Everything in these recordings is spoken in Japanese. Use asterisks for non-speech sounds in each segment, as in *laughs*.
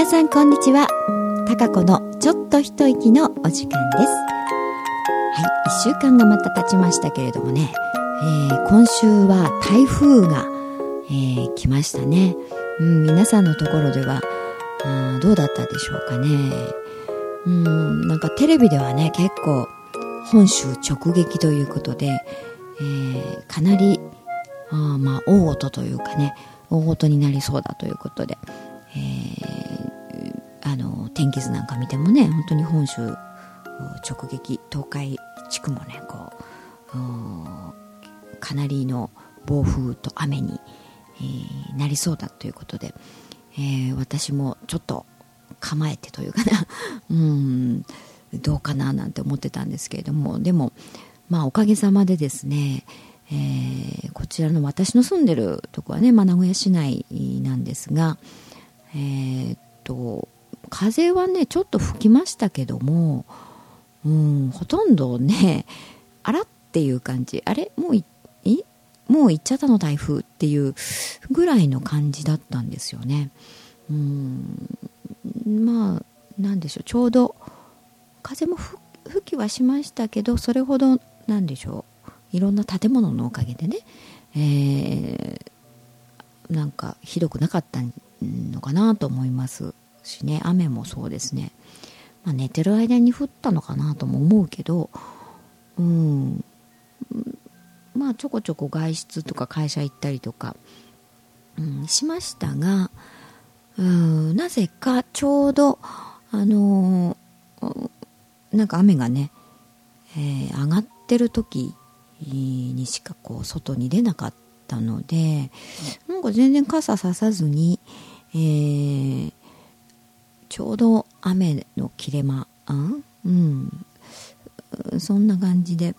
皆さんこんにちは。たかこのちょっと一息のお時間です。はい1週間がまた経ちましたけれどもね、えー、今週は台風が、えー、来ましたね、うん、皆さんのところではあどうだったでしょうかね。うんなんかテレビではね結構本州直撃ということで、えー、かなりあまあ大音というかね大事になりそうだということで、あの天気図なんか見てもね本当に本州直撃東海地区もねこうかなりの暴風と雨に、えー、なりそうだということで、えー、私もちょっと構えてというかな *laughs* うんどうかななんて思ってたんですけれどもでもまあおかげさまでですね、えー、こちらの私の住んでるとこはね、まあ、名古屋市内なんですが、えー、っと風はねちょっと吹きましたけども、うん、ほとんどねあらっていう感じ。あれもういもう行っちゃったの台風っていうぐらいの感じだったんですよね。うんまあなんでしょう。ちょうど風も吹きはしましたけどそれほどなんでしょう。いろんな建物のおかげでね、えー、なんかひどくなかったのかなと思います。しね雨もそうですね、まあ、寝てる間に降ったのかなとも思うけどうん。まあちょこちょこ外出とか会社行ったりとか、うん、しましたがうんなぜかちょうどあのー、なんか雨がね、えー、上がってる時にしかこう外に出なかったのでなんか全然傘ささずに、えー、ちょうど雨の切れ間、うん、そんな感じで、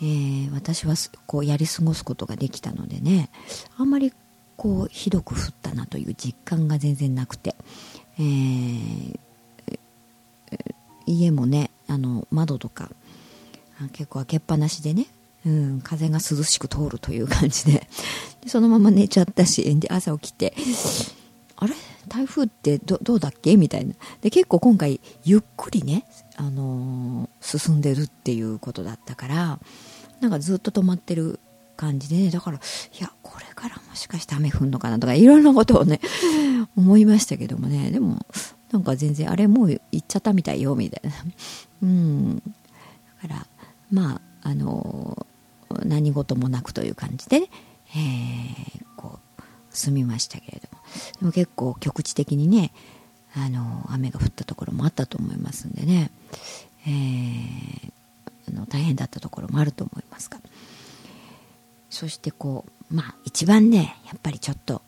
えー、私はこうやり過ごすことができたのでね。あんまりこうひどく降ったなという実感が全然なくて、えー、家もねあの窓とか結構開けっぱなしでね、うん、風が涼しく通るという感じでそのまま寝ちゃったしで朝起きてあれ？台風ってどどうだっけ？みたいな。で結構今回ゆっくりね、あのー、進んでるっていうことだったからなんかずっと止まってる感じでねだからいやこれからもしかして雨降るのかなとかいろんなことをね *laughs* 思いましたけどもね。でもなんか全然あれもう行っちゃったみたいよみたいな。うん。だからまああの何事もなくという感じでね、えー、こう済みましたけれども。でも結構局地的にねあの雨が降ったところもあったと思いますんでね、えー、あの大変だったところもあると思いますが。そしてこうまあ一番ねやっぱりちょっと、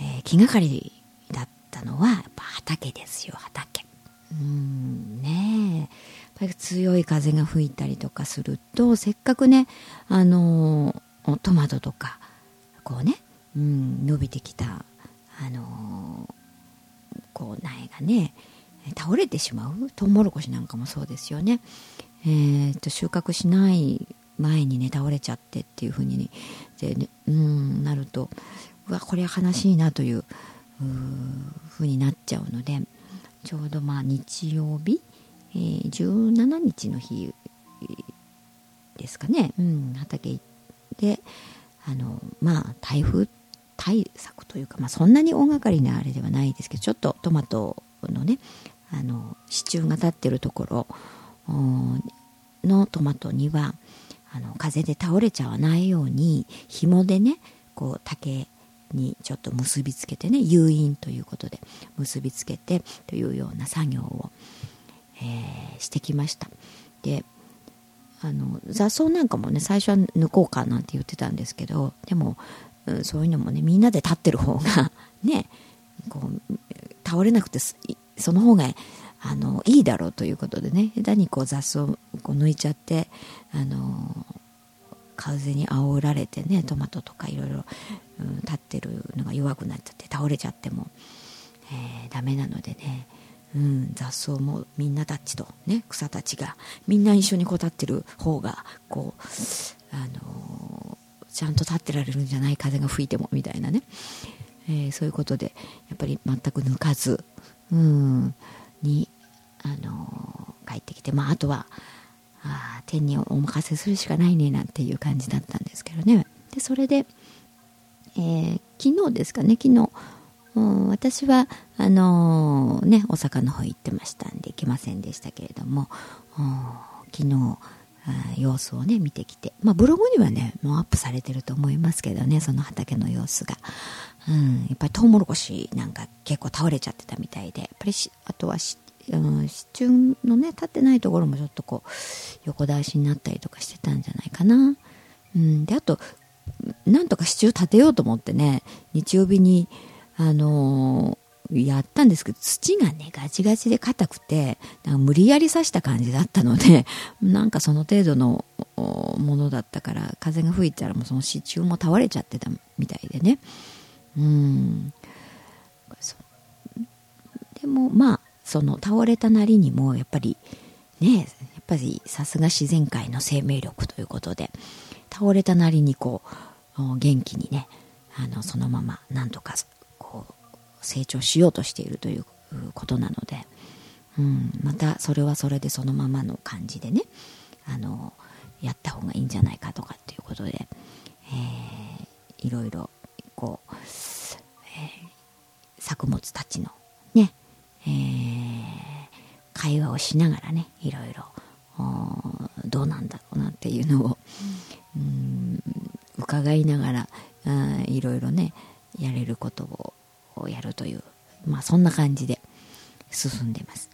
えー、気がかりだったのはやっぱ畑ですよ畑。うんねえ。やっぱり強い風が吹いたりとかするとせっかくねあの、トマトとかこうね、うん、伸びてきたあのー、こう苗がね倒れてしまうトウモロコシなんかもそうですよね、えー、と収穫しない前にね倒れちゃってっていう風に、ねでね、うんなるとうわこれは悲しいなという風になっちゃうのでちょうどまあ日曜日、えー、17日の日ですかね、うん、畑行ってあのまあ台風っ対策というか、まあ、そんなに大掛かりなあれではないですけどちょっとトマトのねあの支柱が立ってるところのトマトにはあの風で倒れちゃわないように紐でねこう竹にちょっと結びつけてね誘引ということで結びつけてというような作業を、えー、してきました。であの雑草なんかもね最初は抜こうかなんて言ってたんですけどでも、うん、そういうのもねみんなで立ってる方が *laughs* ねこう倒れなくてその方があのいいだろうということでね下手にこう雑草をこう抜いちゃってあの風に煽られてねトマトとかいろいろ立ってるのが弱くなっちゃって倒れちゃっても、えー、ダメなのでね、うん、雑草もみんなたちと、ね、草たちがみんな一緒にこう立ってる方がこう、あのー、ちゃんと立ってられるんじゃない風が吹いてもみたいなね、えー、そういうことでやっぱり全く抜かずうんにあの帰ってきてまああとはあ天にお任せするしかないねなんていう感じだったんですけどね。でそれで、えー、昨日ですかね昨日私はあのー、ね大阪の方行ってましたんで行けませんでしたけれども昨日様子をね見てきて、まあ、ブログにはねもうアップされてると思いますけどねその畑の様子が、うん、やっぱりトウモロコシなんか結構倒れちゃってたみたいで。やっぱりあとはし、うん、支柱のね立ってないところもちょっとこう横倒しになったりとかしてたんじゃないかな、うん、であとなんとか支柱立てようと思ってね日曜日にあの、やったんですけど土がねガチガチで硬くて無理やり刺した感じだったので *laughs* なんかその程度のものだったから風が吹いたらもうその支柱も倒れちゃってたみたいでね。うん。でもまあその倒れたなりにもやっぱりねやっぱりさすが自然界の生命力ということで倒れたなりにこう元気にねあのそのままなんとか成長しようとしているということなので、うん、またそれはそれでそのままの感じでねあのやった方がいいんじゃないかとかっていうことで、えー、いろいろこう、えー、作物たちのね、えー、会話をしながらねいろいろどうなんだろうなっていうのを、うん、伺いながらいろいろねやれることをやるという、まあ、そんな感じで進んでます、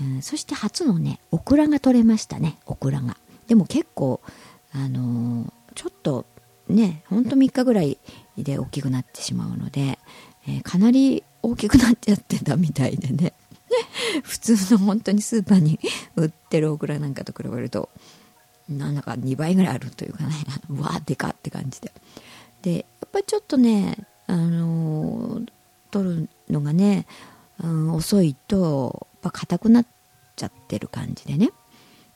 うん、そして初のねオクラが取れましたねオクラが。でも結構あのー、ちょっとねほんと3日ぐらいで大きくなってしまうので、えー、かなり大きくなっちゃってたみたいでね。*laughs* 普通の本当にスーパーに *laughs* 売ってるオクラなんかと比べるとなんだか2倍ぐらいあるというかね *laughs* わーでかって感じで。でやっぱりちょっとねあのー、取るのがね、うん、遅いとやっぱ硬くなっちゃってる感じでね、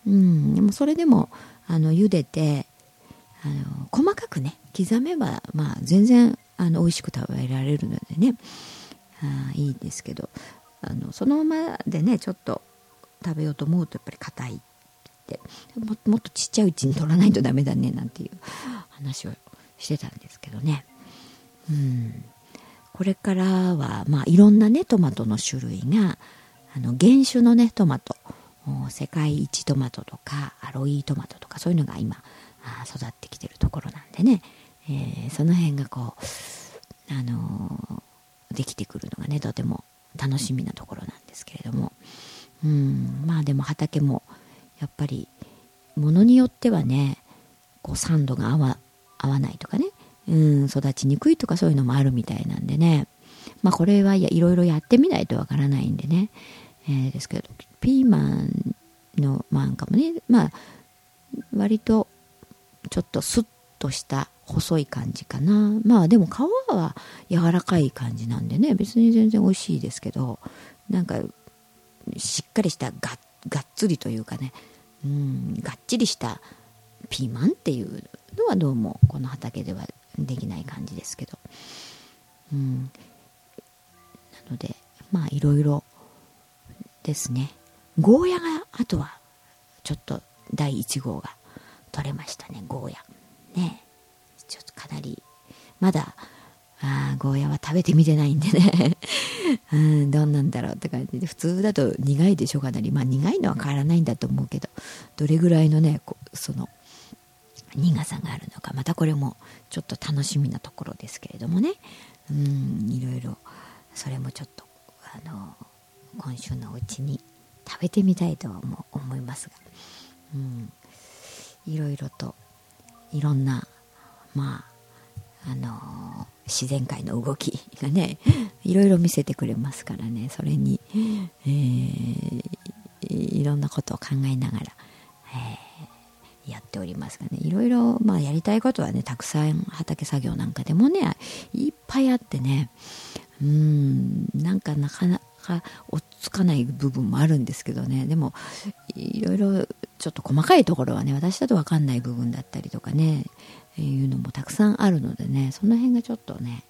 うん、でもそれでもあの茹でてあの細かくね刻めば、まあ、全然あの美味しく食べられるのでね。あいいですけどあのそのままでねちょっと食べようと思うとやっぱり硬いって。ももっとちっちゃいうちに取らないとダメだねなんていう話をしてたんですけどね。うん、これからは、まあ、いろんなねトマトの種類があの原種のねトマト世界一トマトとかアロイトマトとかそういうのが今育ってきてるところなんでね、えー、その辺がこう、あのー、できてくるのがねとても楽しみなところなんですけれども、うん、まあでも畑もやっぱりものによってはねこう酸度が合わ合わないとかねうん育ちにくいとかそういうのもあるみたいなんでね。まあこれはいろいろやってみないとわからないんでね、えー、ですけどピーマンのなんかもねまあ割とちょっとスッとした細い感じかな。まあでも皮は柔らかい感じなんでね。別に全然美味しいですけどなんかしっかりしたががっつりというかね。うんがっちりしたピーマンっていうのはどうもこの畑ではできない感じですけど、うん、なのでまあいろいろですね。ゴーヤがあとはちょっと第1号が取れましたね。ゴーヤ。ね。ちょっとかなりまだあゴーヤは食べてみてないんでね。*laughs* うん、どんなんだろうって感じで。普通だと苦いでしょかなり。まあ苦いのは変わらないんだと思うけど。どれぐらいのねその苦さがあるのかまたこれもちょっと楽しみなところですけれどもね。うんいろいろそれもちょっとあの今週のうちに食べてみたいとは思いますが、うん、いろいろといろんなまああの自然界の動きがねいろいろ見せてくれますからね。それに、えー、いろんなことを考えながら、えやっておりますがねいろいろ、まあ、やりたいことはねたくさん畑作業なんかでもねいっぱいあってねうんなんかなかなか落ち着かない部分もあるんですけどねでもいろいろちょっと細かいところはね私だと分かんない部分だったりとかねいうのもたくさんあるのでねその辺がちょっとね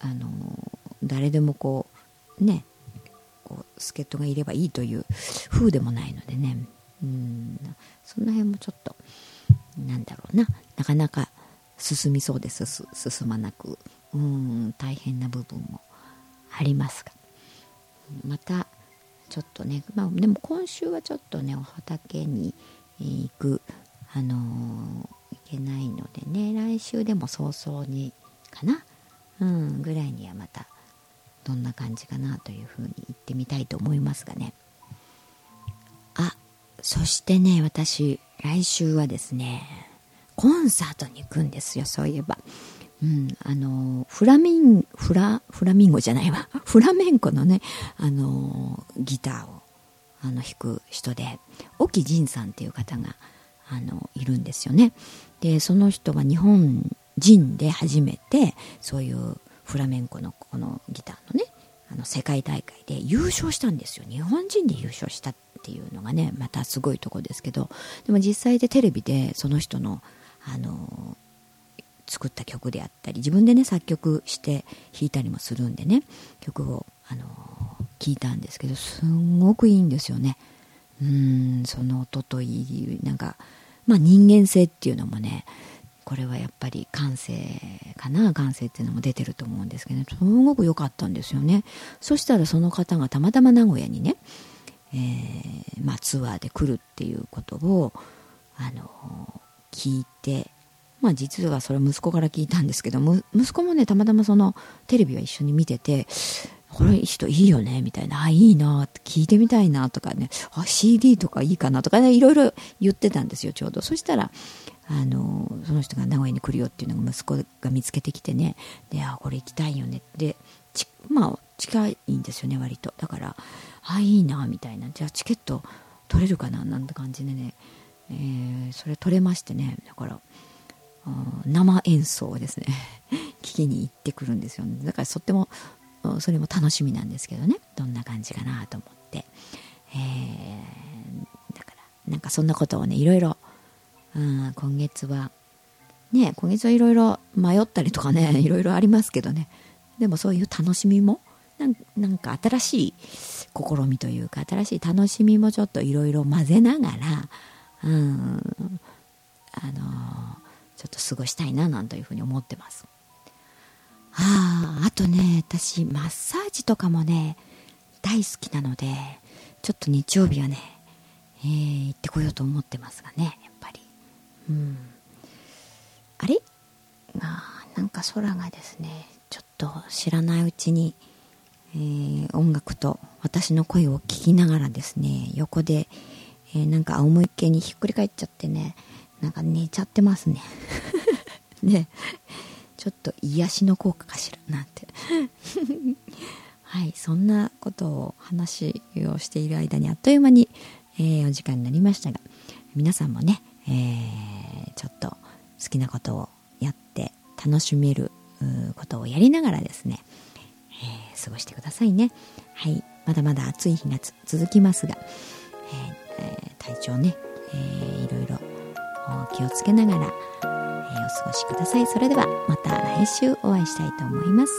あの誰でもこうねこう助っ人がいればいいという風でもないのでね。うん。その辺もちょっとなんだろうな。なかなか進みそうです。進まなく。うん。大変な部分もありますが。またちょっとね、まあ、でも今週はちょっとねお畑に行くあのー、いけないのでね。来週でも早々にかな。うん。ぐらいにはまたどんな感じかなというふうに言ってみたいと思いますがね。そしてね私来週はですねコンサートに行くんですよそういえば。うん、あのフラミンフラフラミンゴじゃないわ。*laughs* フラメンコのねあのギターをあの弾く人で沖仁さんっていう方があのいるんですよね。でその人が日本人で初めてそういうフラメンコのこのギターのねあの世界大会で優勝したんですよ。日本人で優勝したていうのがねまたすごいとこですけどでも実際でテレビでその人のあの作った曲であったり自分でね作曲して弾いたりもするんでね曲をあの聞いたんですけどすんごくいいんですよね。うんその音といいなんかまあ人間性っていうのもねこれはやっぱり感性かな感性っていうのも出てると思うんですけど、ね、すごく良かったんですよね。そしたらその方がたまたま名古屋にね、えー、まあ、ツアーで来るっていうことをあの聞いてまあ実はそれ息子から聞いたんですけど息子もねたまたまそのテレビは一緒に見ててこれ人いいよねみたいな、あ、いいなって聞いてみたいなとかね、あ、CD とかいいかなとかね、いろいろ言ってたんですよ、ちょうど。そしたら、あのその人が名古屋に来るよっていうのが息子が見つけてきてねであこれ行きたいよねでまあ近いんですよね割と。だからあいいなみたいな。じゃあチケット取れるかななんて感じでね、えー、それ取れましてね。だから生演奏をですね。*laughs* 聞きに行ってくるんですよ、ね、だからとってもそれも楽しみなんですけどね。どんな感じかなと思って、えー、だからなんかそんなことをねいろいろうん、今月はね今月はいろいろ迷ったりとかねいろいろありますけどね。でもそういう楽しみもなんか新しい試みというか新しい楽しみもちょっといろいろ混ぜながら、うん、あのちょっと過ごしたいななんというふうに思ってます。ああとね私マッサージとかもね大好きなのでちょっと日曜日はね、えー、行ってこようと思ってますがねやっぱり。うん、あれ？あなんか空がですねちょっと知らないうちに、えー、音楽と私の声を聞きながらですね横で、えー、なんか仰向けにひっくり返っちゃってねなんか寝ちゃってますね。*laughs* ね。ちょっと癒しの効果かしらなんて。*laughs* はいそんなことを話をしている間にあっという間に、えー、お時間になりましたが皆さんもね、えーちょっと好きなことをやって楽しめることをやりながらですね、えー、過ごしてくださいね。はい。まだまだ暑い日が続きますが、えー、体調ね、えー、いろいろ気をつけながら、えー、お過ごしください。それではまた来週お会いしたいと思います。